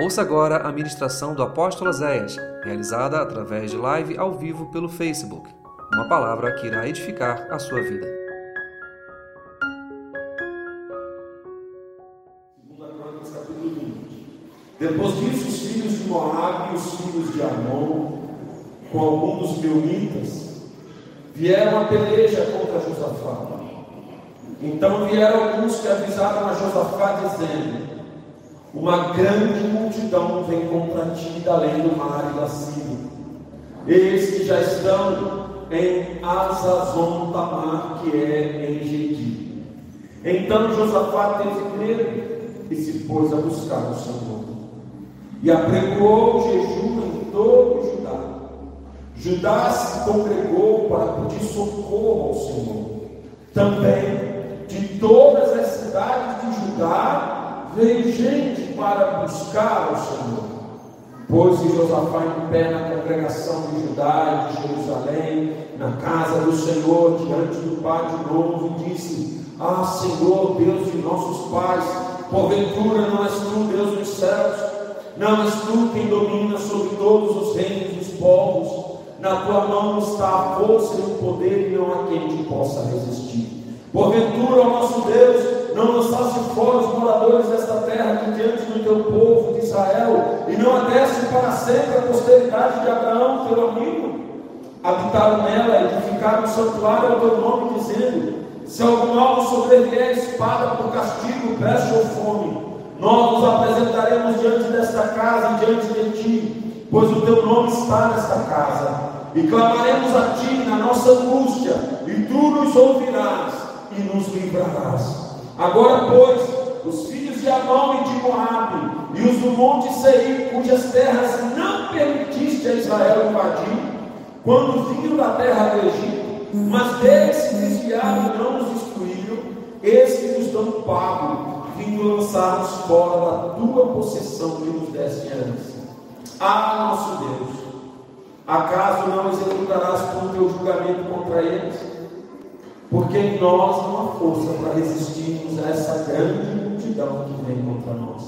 Ouça agora a ministração do apóstolo Zéias, realizada através de live ao vivo pelo Facebook. Uma palavra que irá edificar a sua vida. Depois disso, os filhos de Moabe e os filhos de Amon, com alguns meunitas, vieram a peleja contra Josafá. Então vieram alguns que avisaram a Josafá, dizendo: uma grande multidão vem contra ti da além do mar e da Síria. Eis que já estão em Azazon Tamar, que é em Gedi. Então Josafá teve medo e se pôs a buscar o Senhor. E apregoou jejum em todo o Judá. Judá se congregou para pedir socorro ao Senhor. Também de todas as cidades de Judá veio gente para buscar o Senhor. Pôs-se Josafá em pé na congregação de Judá e de Jerusalém, na casa do Senhor, diante do Pai de novo, e disse: Ah, Senhor, Deus de nossos pais, porventura não és tu, Deus dos céus, não és tu quem domina sobre todos os reinos dos povos, na tua mão está a força e o poder, e não há quem te possa resistir. Porventura, ó nosso Deus, não lançasse fora os moradores desta terra diante do teu povo de Israel, e não adesse para sempre a posteridade de Abraão, teu amigo. Habitaram nela, edificaram um santuário ao teu nome, dizendo: Se algum mal sobrevier espada por castigo, peste ou fome, nós nos apresentaremos diante desta casa e diante de ti, pois o teu nome está nesta casa, e clamaremos a ti na nossa angústia, e tu nos ouvirás e nos livrarás. Agora, pois, os filhos de Amão e de Moabe, e os do monte Seir, cujas terras não permitiste a Israel invadir, quando viram da terra do Egito, mas deles se desviaram e não os destruíram, eis que nos dão pago, vindo lançar-nos fora da tua possessão e nos deste herança. Ah, nosso Deus, acaso não executarás o teu julgamento contra eles? Porque em nós não há força para resistirmos a essa grande multidão que vem contra nós.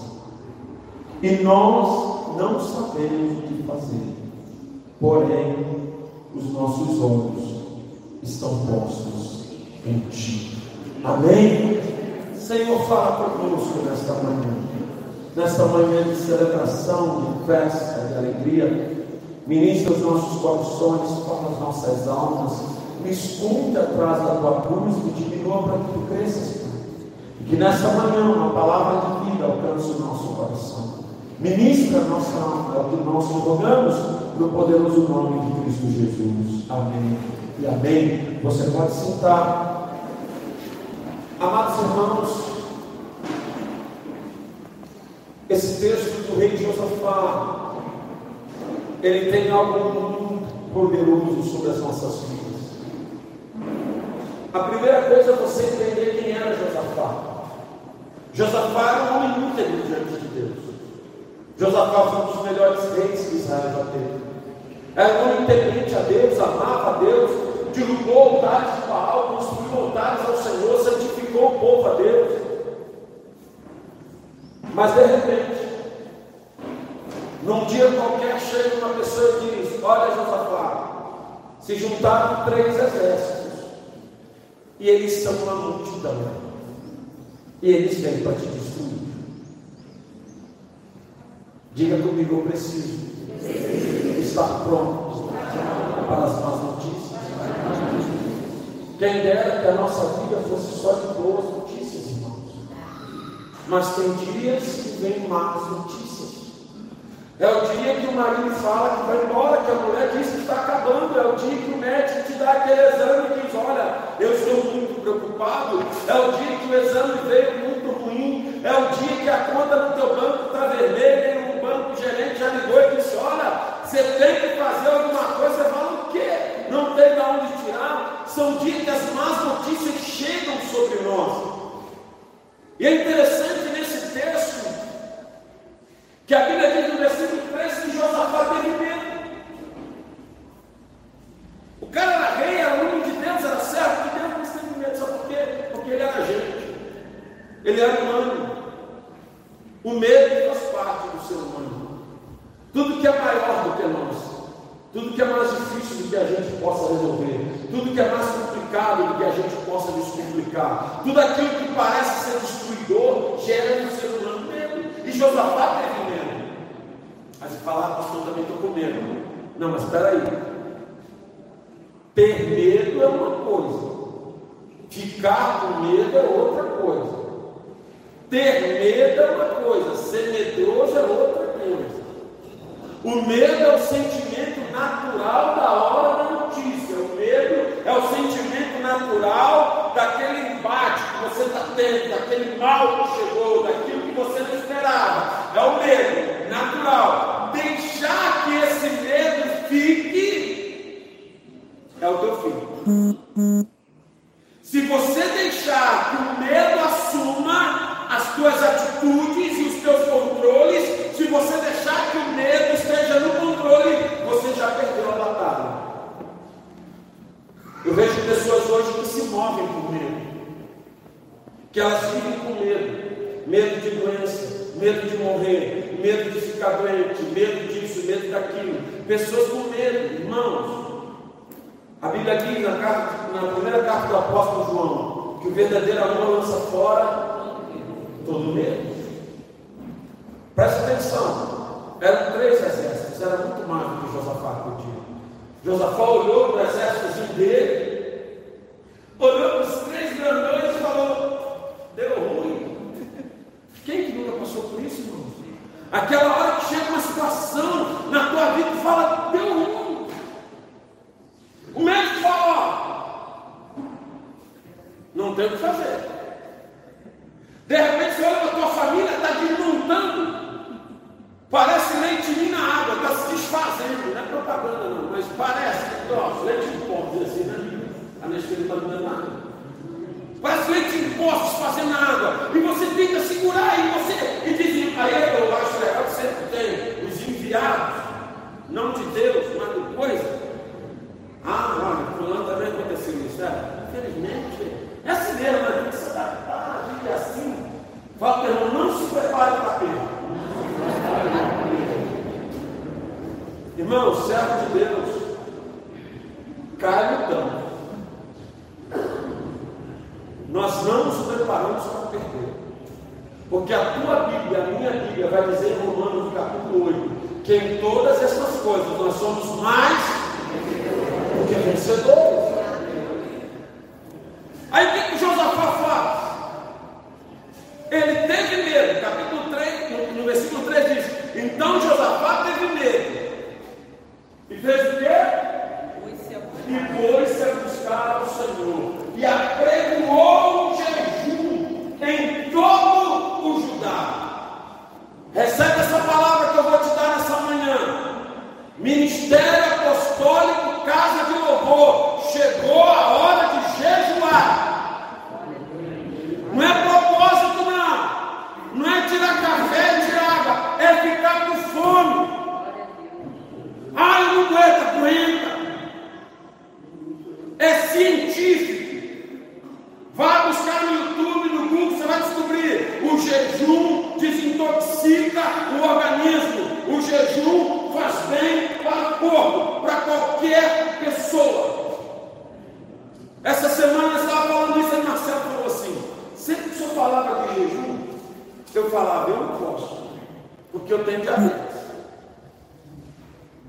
E nós não sabemos o que fazer. Porém, os nossos olhos estão postos em Ti. Amém? Senhor, fala conosco nesta manhã. Nesta manhã de celebração, de festa, de alegria. Ministra os nossos corações, fala as nossas almas me esconde atrás da tua cruz e diminua para que tu cresças. E que nesta manhã uma palavra de vida alcance o nosso coração. Ministra a nossa alma, é o que nós rogamos no poderoso nome de Cristo Jesus. Amém. E amém. Você pode sentar. Amados irmãos, esse texto do rei Josafá, ele tem algo muito poderoso sobre as nossas vidas. Primeira coisa é você entender quem era Josafá. Josafá era um homem íntegro diante de Deus. Josafá foi um dos melhores reis que Israel já teve. Era um homem integrante a Deus, amava a Deus, derrubou altares de Baal, construiu altares ao Senhor, santificou o povo a Deus. Mas de repente, num dia qualquer, chega uma pessoa e diz: Olha, Josafá, se juntaram três exércitos e eles são uma multidão. E eles vêm para te destruir. Diga comigo, eu preciso estar pronto para as más notícias. Quem dera que a nossa vida fosse só de boas notícias, irmãos. Mas tem dias que vem más notícias. É o dia que o marido fala que vai embora, que a mulher diz que está acabando. É o dia que o médico te dá aquele exame e diz: Olha, eu estou muito preocupado. É o dia que o exame veio daquele, daquele mal que chegou, daquilo que você não esperava. É o medo natural. nunca passou por isso, irmão? Aquela hora que chega uma situação na tua vida e fala, mais do que vencedor. falava de jejum, eu falava, eu não posso, porque eu tenho diabetes.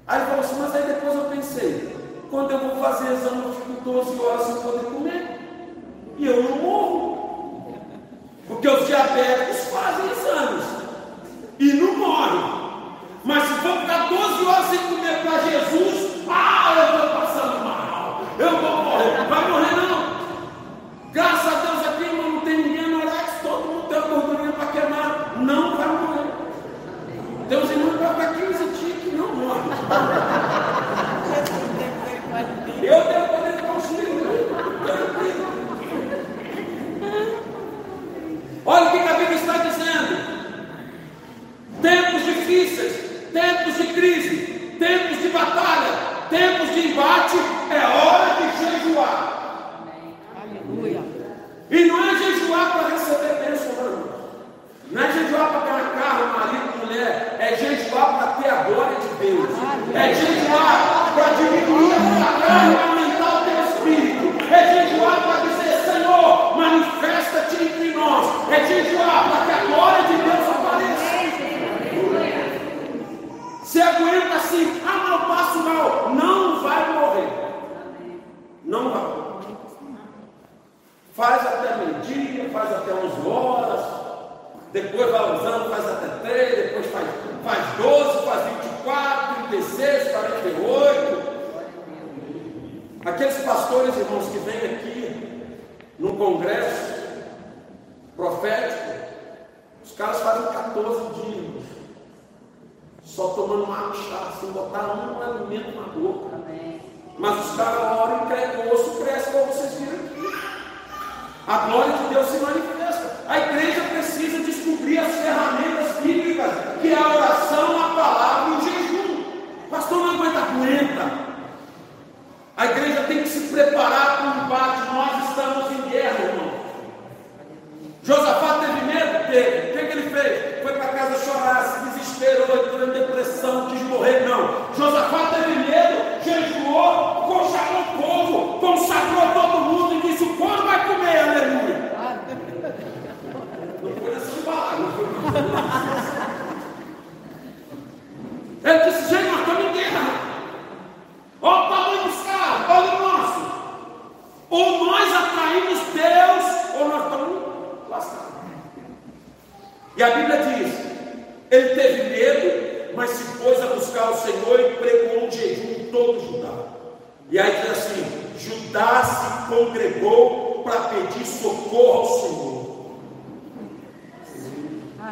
Aí falou assim, mas aí depois eu pensei, quando eu vou fazer exame, eu fico 12 horas sem poder comer. E eu não morro. Porque os diabéticos fazem exames e não morrem. Mas se for ficar 12 horas sem comer para Jesus, ah, eu estou passando mal, eu vou morrer. Vai morrer não. Graças a Deus Eu tenho poder de contigo. Né? Olha o que a Bíblia está dizendo. Tempos difíceis, tempos de crise, tempos de batalha, tempos de embate, é hora de jejuar. Aleluia. E não é É jejuar para diminuir a carne e aumentar o teu espírito. É jejuar para dizer, Senhor, manifesta-te entre nós. É jejuar para que a glória de Deus apareça. Se aguenta assim, ah, não passo mal. Não vai morrer. Não vai. Faz até meio-dia, faz até 11 horas, depois vai usando, faz até 3, depois faz, faz 12, faz 24, 36, 48. Aqueles pastores, irmãos, que vêm aqui no congresso profético, os caras fazem 14 dias, só tomando uma chá, sem botar um alimento na boca. Mas os caras oram e o osso cresce, como vocês viram aqui. A glória de Deus se manifesta. A igreja precisa descobrir as ferramentas bíblicas, que é a oração, a palavra e o jejum. Pastor não aguenta, aguenta. A igreja tem que se preparar para o embate. Nós estamos em guerra, irmão. Josafá teve medo? Teve. O que, que ele fez? Foi para casa chorar, se desesperou, entrou em depressão, quis morrer. Não. Josafá teve medo, jejuou, consagrou o povo, consagrou todo mundo e disse: o povo vai comer, aleluia. Não foi nessa palavra, não foi Ele disse: gente, nós estamos em guerra. Olha o tamanho dos carros, olha o nosso. Ou nós atraímos Deus, ou nós estamos lascados. E a Bíblia diz: ele teve medo, mas se pôs a buscar o Senhor e pregou um jejum em todo Judá. E aí diz assim: Judá se congregou para pedir socorro ao Senhor.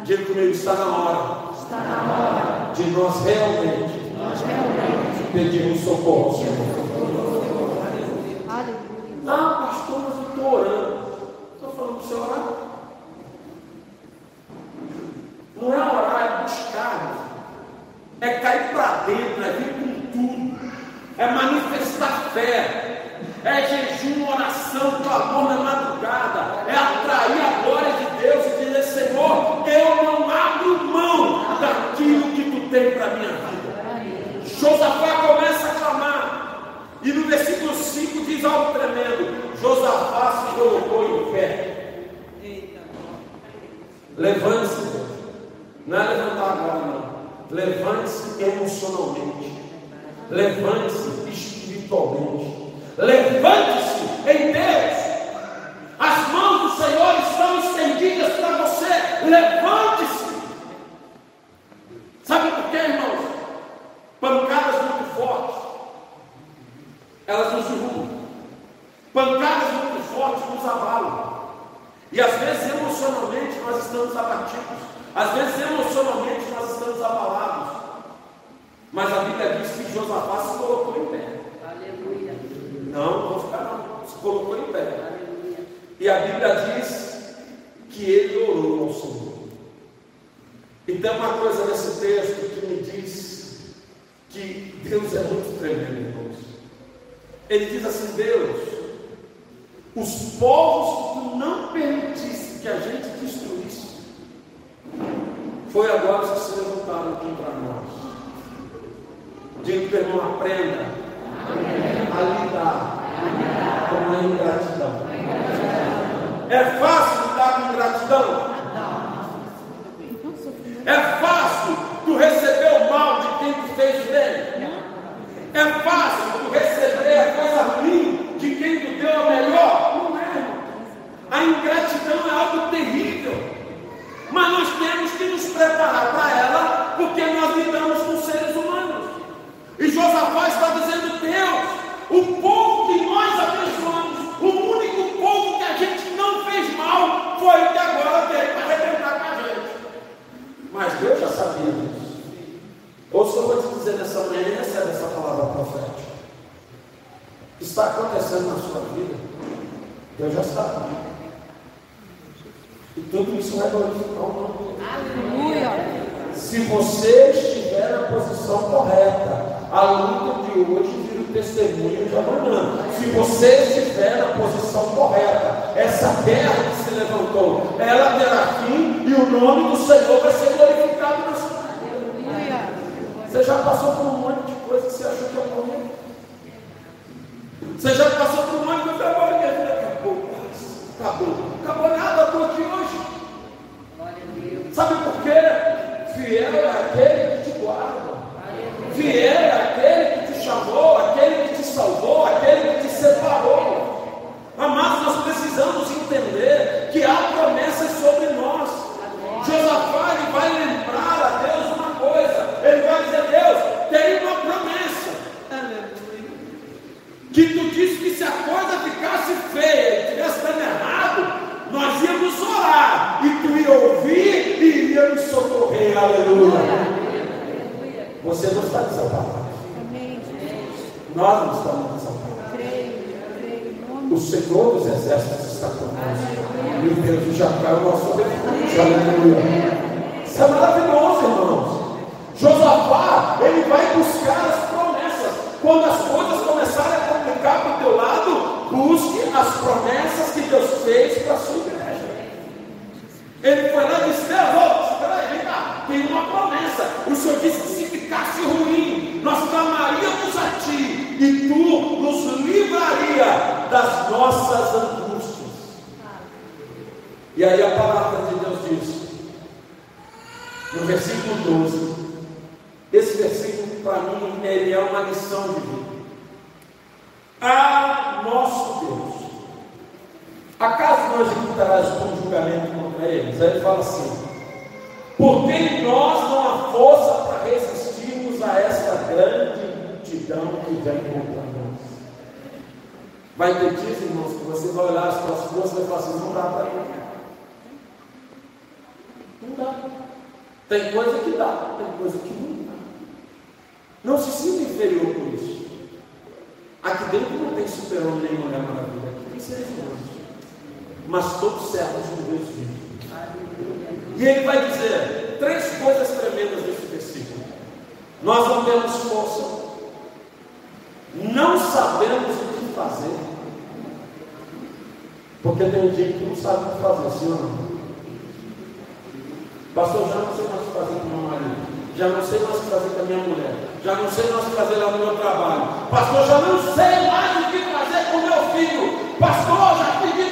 Diga comigo, está na hora. Está na hora de nós realmente, nós realmente pedirmos socorro ao Senhor. Aleluia. Ah, pastor, mas eu estou orando. Estou falando para você orar. Não é orar, é buscar. É cair é vir com tudo. É manifestar fé. É jejum, oração, clamor na madrugada. É atrair a glória de Deus e dizer, Senhor, eu não abro mão daquilo que tu tem para minha vida. Josafá começa a clamar. E no versículo 5 diz algo tremendo. Josafá se colocou em pé. Levante-se. Não é levantar agora, não. Levante-se emocionalmente. Levante-se espiritualmente. Levante-se em Deus. As mãos do Senhor estão estendidas para você. Levante-se. Sabe por quê, irmãos? Pancadas muito fortes. Elas nos derrubam. Pancadas muito fortes nos abalam. E às vezes emocionalmente nós estamos abatidos. Às vezes emocionalmente nós estamos abalados. Mas a Bíblia diz que Josafá se colocou em pé. Aleluia. Não, não ficar não. Se colocou em pé. Aleluia. E a Bíblia diz que ele orou ao Senhor. E tem uma coisa nesse texto que me diz que Deus é muito tremendo, irmãos. Ele diz assim: Deus, os povos que tu não permitisse que a gente destruísse, foi agora que se levantaram contra nós. Diga que irmão aprenda a lidar com a ingratidão. É fácil lidar com ingratidão? É fácil tu receber o mal de quem tu fez bem? É fácil tu receber a coisa ruim de quem tu deu a melhor? Não é. A ingratidão é algo terrível. Mas nós temos que nos preparar para ela, porque nós lidamos com seres humanos. E Josafá está dizendo: Deus, o povo que nós abençoamos, o único povo que a gente não fez mal, foi o que agora veio para arrebentar com a gente. Mas Deus já sabia disso. Ouça, eu vou te dizer nessa manhã, e recebe essa palavra profética. Está acontecendo na sua vida, Deus já sabe. E tudo isso vai glorificar o nome dele. Aleluia. Se você estiver na posição correta, a luta de hoje vira o testemunho de amanhã. Se você estiver na posição correta, essa guerra que se levantou, ela terá fim e o nome do Senhor vai ser glorificado na sua vida. Aleluia. Você já passou por um monte de coisa que Você já passou por um monte de trabalho, minha vida acabou. Acabou. Acabou nada, estou aqui hoje. Sabe por quê? Fiel é aquele que te guarda. Fiel é aquele que te chamou, aquele que te salvou, aquele que te separou. Amados, nós precisamos entender que há promessas sobre nós. Josafá ele vai lembrar a Deus uma coisa. Ele vai dizer, Deus, tem uma promessa. Que tu disse que se a coisa ficasse feia e estivesse dando errado, nós íamos orar. E tu ia ouvir e ia nos socorrer. Aleluia. Você não está desamparado. Nós não estamos desamparados. O Senhor dos Exércitos está conosco. E o Deus de Jacó é o nosso refúgio. Aleluia. Isso é maravilhoso, irmãos. Josafá, ele vai buscar as promessas. Quando as coisas começarem a complicar para o teu lado, busque as promessas que Deus fez para a sua igreja. Ele foi lá e disse: tem uma promessa. O Senhor disse que se ficasse ruim, nós clamaríamos a Ti e Tu nos livraria das nossas angústias. E aí a palavra de Deus diz, no versículo 12, esse versículo para mim ele é uma lição de vida. Ah, nosso Deus, acaso não executarás um julgamento contra eles? Aí ele fala assim: porque em nós não há força para resistirmos a esta grande multidão que vem contra nós. Vai ter dias, irmãos, que você vai olhar as suas forças e vai falar assim: não dá para ir. Não dá. Tem coisa que dá, tem coisa que não dá. Não se sinta inferior por isso. Aqui dentro não tem super-homem nem mulher maravilha, aqui tem seres humanos. Mas todos servos de Deus vivo. E ele vai dizer três coisas tremendas nesse versículo. Nós não temos força, não sabemos o que fazer, porque tem gente que não sabe o que fazer, não? Pastor, já não sei mais o que fazer com meu marido, já não sei mais o que fazer com a minha mulher, já não sei mais o que fazer lá no meu trabalho, pastor, já não sei mais o que fazer com meu filho, pastor, já pedi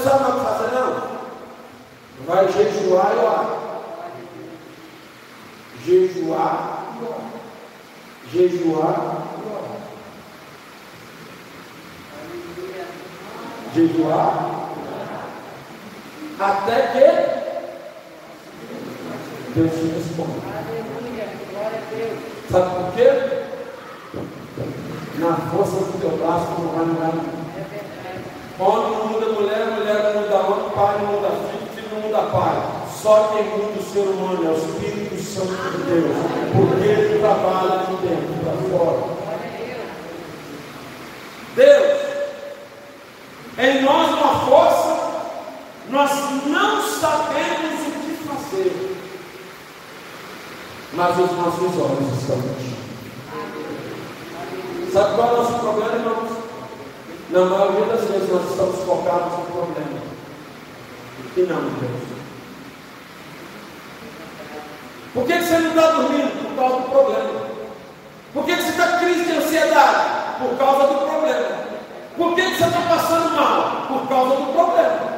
não sabe mais o que fazer, não? Vai jejuar e orar. Jejuar e orar. Jejuar e orar. Jejuar até que Deus te responda. Aleluia. Glória a Deus. Sabe por quê? Na força do teu braço não vai mudar verdade. Homem não muda mulher, homem, pai não muda filho, filho não muda pai. Só quem muda o ser humano é o Espírito Santo de Deus, porque ele trabalha de dentro para fora. Deus, em nós uma força, nós não sabemos o que fazer, mas os nossos olhos estão ti. Sabe qual é o nosso problema, irmãos? Na maioria das vezes nós estamos focados no problema e não em Deus. Por que você não está dormindo? Por causa do problema. Por que você está crise de ansiedade? Por causa do problema. Por que você está passando mal? Por causa do problema.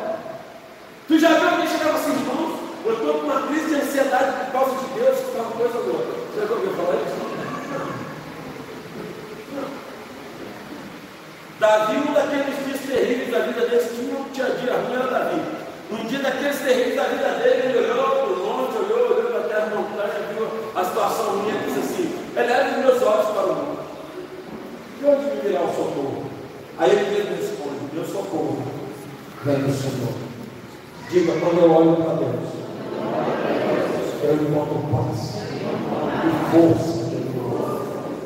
Tu já viu alguém chegar assim, irmãos? Eu estou com uma crise de ansiedade por causa de Deus, que está uma coisa louca. Você já ouviu falar isso? Davi, um daqueles dias terríveis da vida dele, tinha um dia a dia ruim, era Davi. Um dia daqueles terríveis da vida dele, ele olhou para o monte, olhou, olhou para a terra, montanha, viu a situação ruim e disse assim: Eleve meus olhos para o mundo. De onde me virá o socorro? Aí ele mesmo responde: Meu socorro vem do Senhor. Diga, quando eu olho para Deus, eu encontro paz e força.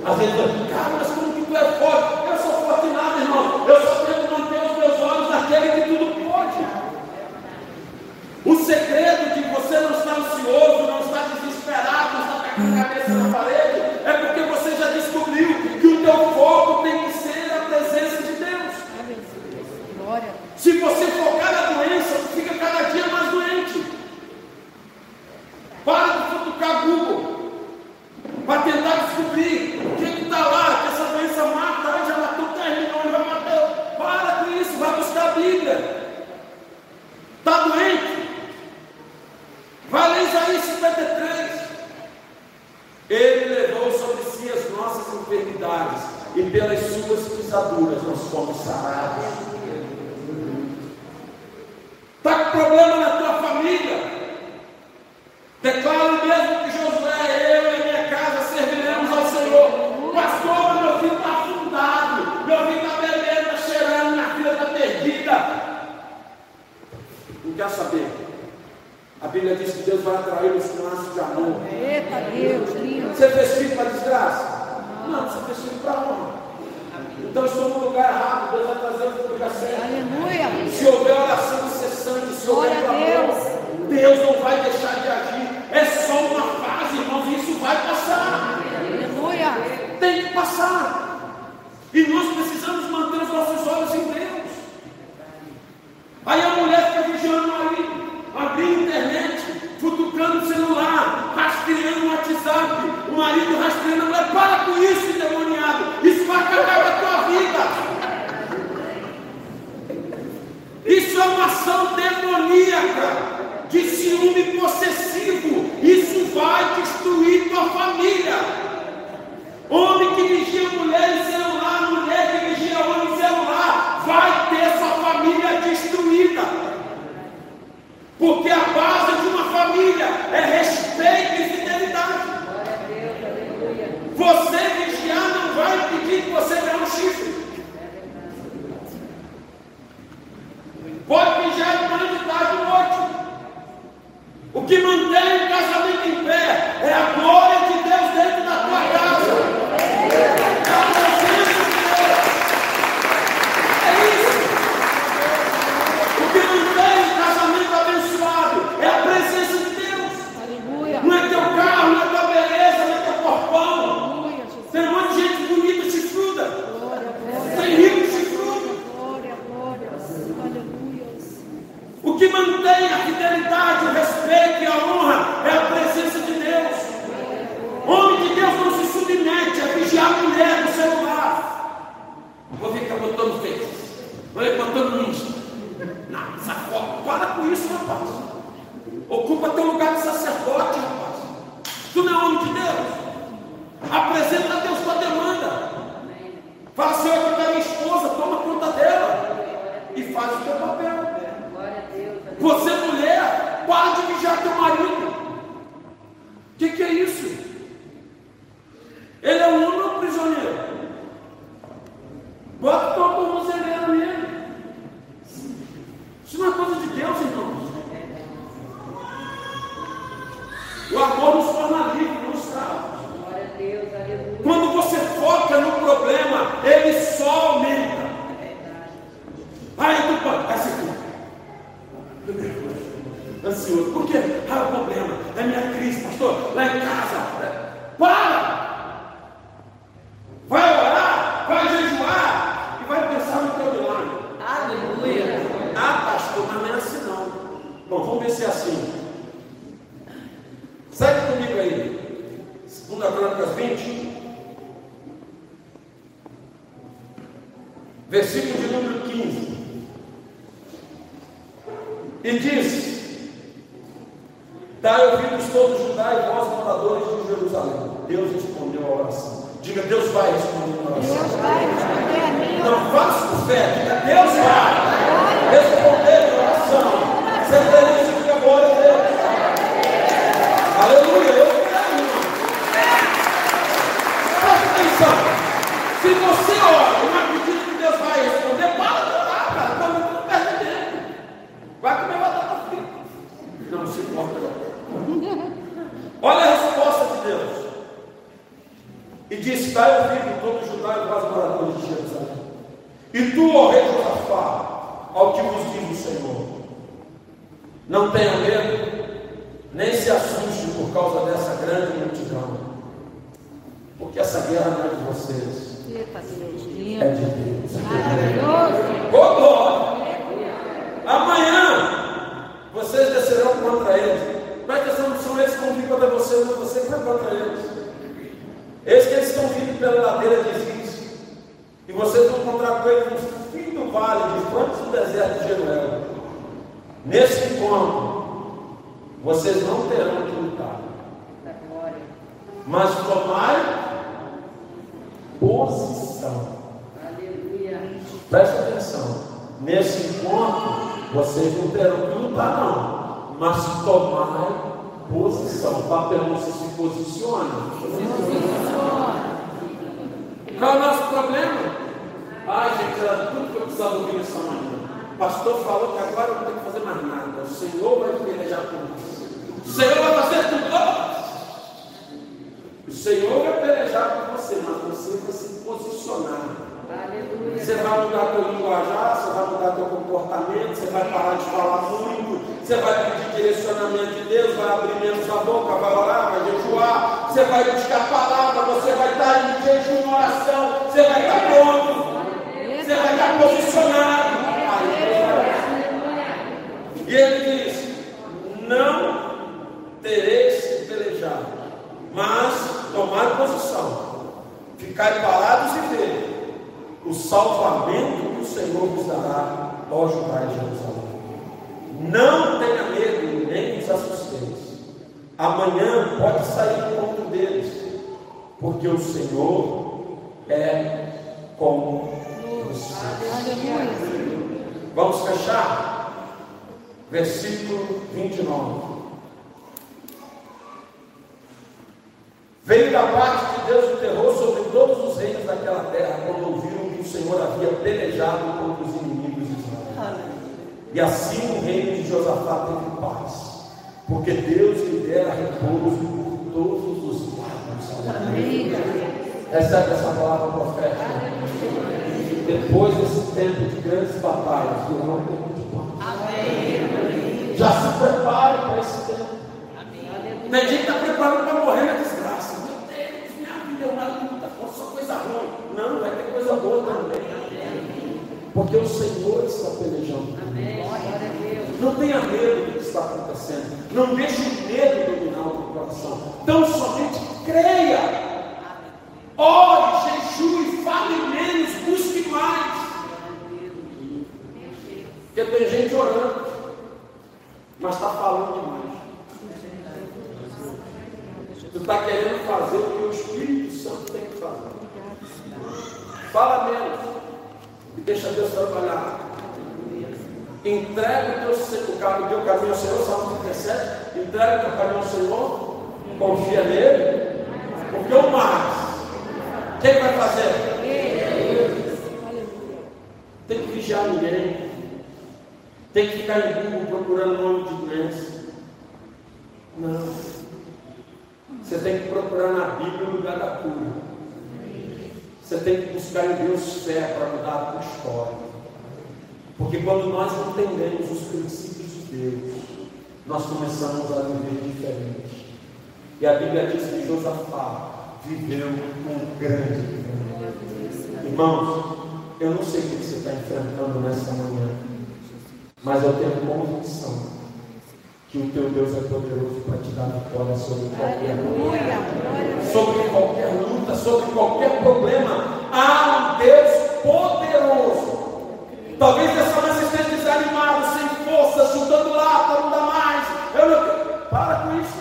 Às vezes eu cara, mas como que tu é forte? Eu sou forte em nada, irmão. Eu só tenho que manter os meus olhos naquele que tudo pode. O segredo de você não do ansioso. Por quê? há o problema da minha crise, pastor, lá em casa. Para! e disse: eu vivo todo Judá e quase moradores de Jerusalém. E tu, ó rei Josafá, ao que vos diz o Senhor, não tenha medo, nem se assuste por causa dessa grande multidão, porque essa guerra não é de vocês. É de Deus. Maravilhoso. Amanhã vocês descerão contra eles. Mas a questão não são eles que convicam você, mas você que vai contra eles. Eis que eles estão vindo pela ladeira difícil. E vocês vão encontrar com eles no fim do vale, de do deserto de Jeruel. Nesse encontro, vocês não terão que lutar. Mas tomai posição. Aleluia. Presta atenção. Nesse encontro, vocês não terão que lutar, não. Mas tomai posição. O papel não se posiciona. Qual é o nosso problema? Ai, gente, era tudo que eu precisava ouvir nessa manhã. O pastor falou que agora eu não tenho que fazer mais nada. O Senhor vai pelejar por nós. O Senhor vai fazer tudo. O Senhor vai pelejar por você, mas você vai se posicionar. Você vai mudar teu linguajar, você vai mudar teu comportamento, você vai parar de falar muito, você vai pedir direcionamento de Deus, vai abrir menos a boca, vai orar, vai jejuar, você vai buscar a palavra, você vai estar em jejum, oração, você vai estar pronto, você vai estar posicionado. E ele diz: Não tereis que pelejar, mas tomar posição, ficar parados e ver o salvamento que o Senhor vos dará, ó Judá e Jerusalém. Não tenha medo, nem os assusteis. Amanhã pode sair o encontro deles, porque o Senhor é com você. Vamos fechar? Versículo 29. Veio da parte de Deus o terror sobre todos os reinos daquela terra, quando ouviram que o Senhor havia pelejado contra os inimigos. E assim o reino de Josafá teve paz, porque Deus lhe dera repouso por todos os lados. Amém. Recebe essa palavra profética. Depois desse tempo de grandes batalhas, virá um tempo de paz. Amém. Já se prepare para esse tempo. Tem gente que está preparando para morrer na desgraça. Meu Deus, minha vida é uma luta, só coisa ruim. Não, vai ter coisa boa também. Porque o Senhor está pelejando. Não tenha medo do que está acontecendo. Não deixe o medo dominar o teu coração. Então somente creia. Ore, jejue, fale menos, busque mais. Porque tem gente orando, mas está falando demais. Tu está querendo fazer o que o Espírito Santo tem que fazer. Fala menos. E deixa Deus trabalhar. Entrega o teu, o caminho ao Senhor, Salmo 37. Entrega o teu caminho ao Senhor. Confia nele. Porque o mais. Quem vai fazer? Tem que vigiar ninguém. Tem que ficar em Google procurando nome de doença. Não. Você tem que procurar na Bíblia o lugar da cura. Você tem que buscar em Deus fé para mudar a tua história. Porque quando nós entendemos os princípios de Deus, nós começamos a viver diferente. E a Bíblia diz que Josafá viveu um grande Irmãos, eu não sei o que você está enfrentando nessa manhã, mas eu tenho convicção que o teu Deus é poderoso para te dar vitória sobre qualquer luta, sobre qualquer luta, sobre qualquer problema. Há um Deus poderoso. Talvez essa manhã você esteja desanimado, sem força, chutando lata, não dá mais. Eu não... Para com isso.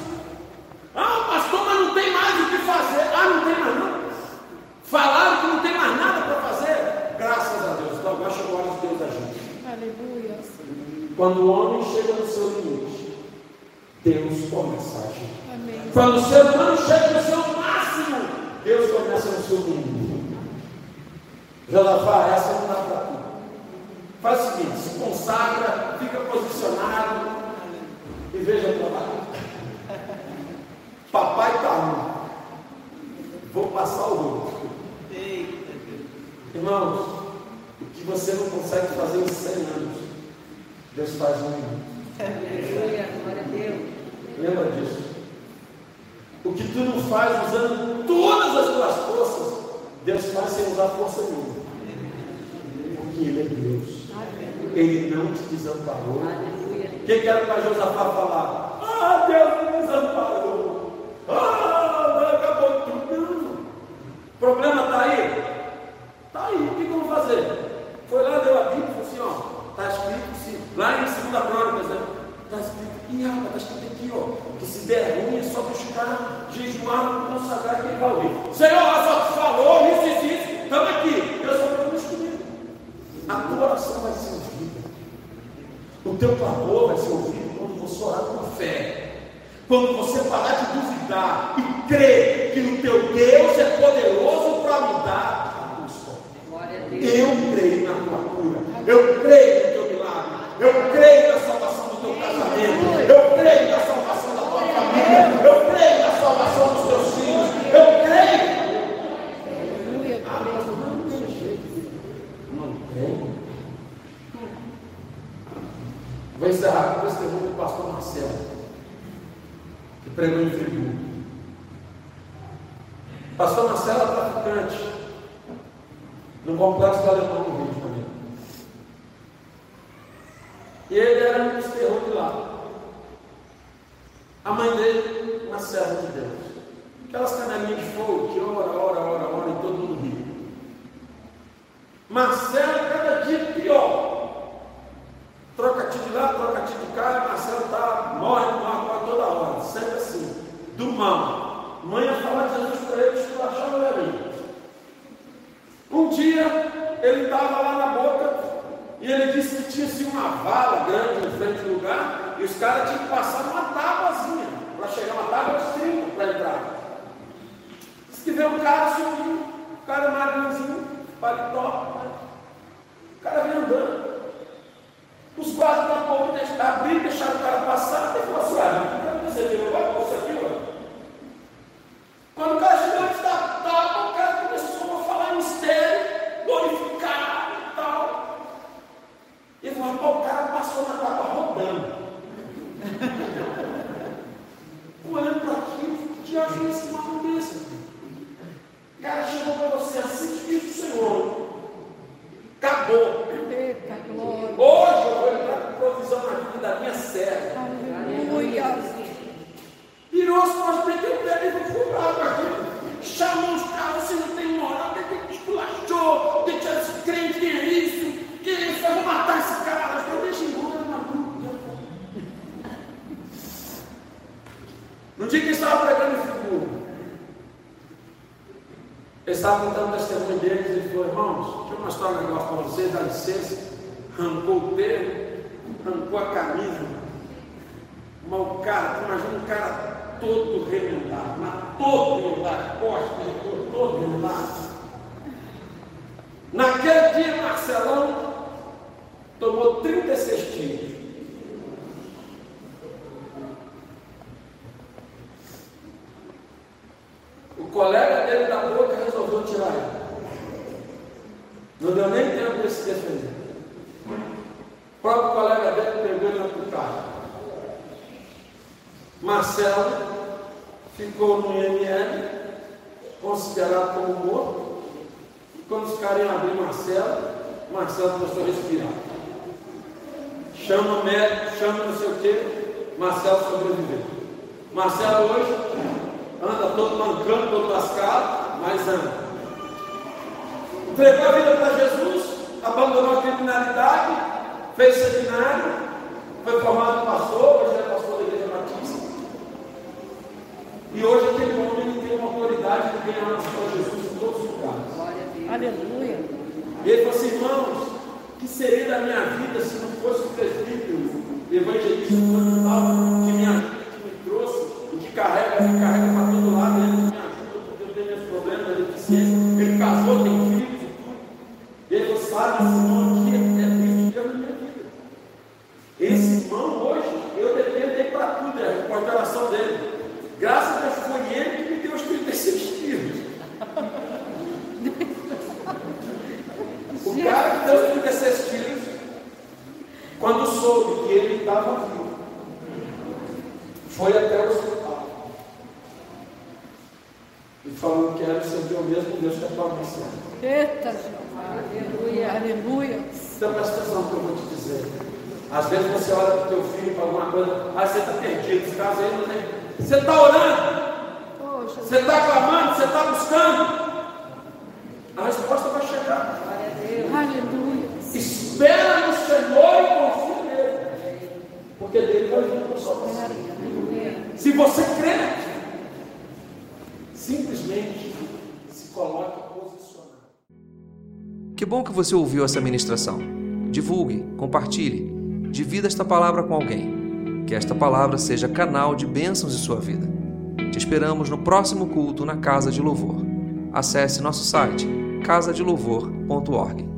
Ah, pastor, mas não tem mais o que fazer. Ah, não tem mais não. Falaram que não tem mais nada para fazer. Graças a Deus. Então agora chegou a hora de Deus agir. Aleluia. Quando o homem chega Agir. Amém. Quando o ser humano chega no seu máximo, Deus começa no seu mínimo. Josafá, essa não dá para tu. Faz o seguinte, se consagra, fica posicionado e veja o trabalho. Papai está um. Vou passar o rosto. Irmãos, o que você não consegue fazer em 100 anos, Deus faz um minuto. Aleluia. Glória a Deus. Lembra disso? O que tu não faz usando todas as tuas forças, Deus faz sem usar força nenhuma. Porque Ele é Deus. Ele não te desamparou. O que que era para Josafá falar? Ah, Deus me desamparou. Ah, acabou tudo. Não. O problema está aí? Está aí. O que, que eu vou fazer? Foi lá, deu a Bíblia e falou assim: ó, está escrito assim, lá em 2 Crônicas, né? Está escrito, e alma, está escrito aqui, ó, que se der ruim é só buscar, jejuar, consagrar quem vai ouvir. Senhor, só te falou isso e isso. Estamos aqui. Deus vai fazer comigo. A tua oração vai ser ouvida. O teu clamor vai ser ouvido quando você orar com fé. Quando você parar de duvidar e crer que o teu Deus é poderoso para mudar a tua história. Eu creio na tua cura. Eu creio no teu milagre. Eu creio na salvação do teu casamento. Eu creio na salvação da tua família. Eu creio na salvação dos teus filhos. Eu creio. Não creio. Vou encerrar com o testemunho do pastor Marcelo que pregou em Friburgo. Pastor Marcelo é traficante no complexo do Alemão no Rio de Janeiro. E ele era um dos terror de lá. A mãe dele, uma serva de Deus. Aquelas canelinhas de fogo que ora, ora, ora, ora e todo mundo ri. Marcelo cada dia pior. Troca-te de lá, troca-te de cá, Marcelo está, morre, morre, morre toda hora, sempre assim, do mal. Mãe ia falar de Jesus para ele, esculachava ele ali. Um dia, ele estava lá na boca, e ele disse que tinha assim, uma vala grande no frente do lugar, e os caras tinham que passar uma tábuazinha, para chegar uma tábua de 30 para entrar. Diz que veio um cara subindo, o cara magrinhozinho, paletó, o cara veio andando. Os guardas da pouco abriram, deixaram o cara passar, e falou assim: ah, não você viu agora, você viu? Quando o cara chegou antes da tábua, o cara começou a falar em mistério, glorificar e tal. E falou: pô, o cara passou na tábua rodando. Olhando para aquilo, que acho esse maluco desse. O cara chegou para você assim, diz o Senhor. Acabou. Hoje eu vou entrar com provisão na vida da minha serva. Aleluia. Virou as costas, meteu o pé e foi aqui. Chamou os carros, você não tem moral, tem que esculachou, tem que esse crente, que é isso, que é isso, eu vou matar esse cara. Eu deixo embora na grupo. No dia que estava pregando em figura, ele estava contando o testemunho deles e falou, irmãos, deixa eu mostrar um negócio para vocês, dá licença arrancou o terno, arrancou a camisa. Mas o cara, imagina um cara todo remendado, mas todo remendado, costas, todo, remendado. Naquele dia, Marcelão tomou 36 tiros. O colega dele da boca resolveu tirar ele. Não deu nem tempo de se defender. O próprio colega dele pegou ele na carro. Marcelo ficou no IML, considerado como morto. E quando os caras iam abrir Marcelo, Marcelo começou a respirar. Chama o médico, chama não sei o quê, Marcelo sobreviveu. Marcelo hoje anda todo mancando, todo lascado, mas anda. Entregou a vida para Jesus, abandonou a criminalidade, fez seminário, foi formado pastor, hoje é pastor da Igreja Batista. E hoje aquele homem tem uma autoridade de ganhar nas de Jesus em todos os lugares. Aleluia. E ele falou assim, irmãos, que seria da minha vida se não fosse o presbítero, evangelista, que me ajuda, estava vivo, foi até o hospital. E falou que era servir o mesmo Deus que a tua mãe Eita, aleluia, aleluia. Então presta atenção no que eu vou te dizer. Às vezes você olha para o teu filho para alguma coisa, ah, você está perdido, esse caso aí não tem. Você está orando, você está clamando, você está buscando. A resposta vai chegar. Aleluia. Espera no Senhor. Porque dele vai vir a salvação. Se você crer, simplesmente se coloque posicionado. Que bom que você ouviu essa ministração. Divulgue, compartilhe, divida esta palavra com alguém. Que esta palavra seja canal de bênçãos em sua vida. Te esperamos no próximo culto na Casa de Louvor. Acesse nosso site casadelouvor.org.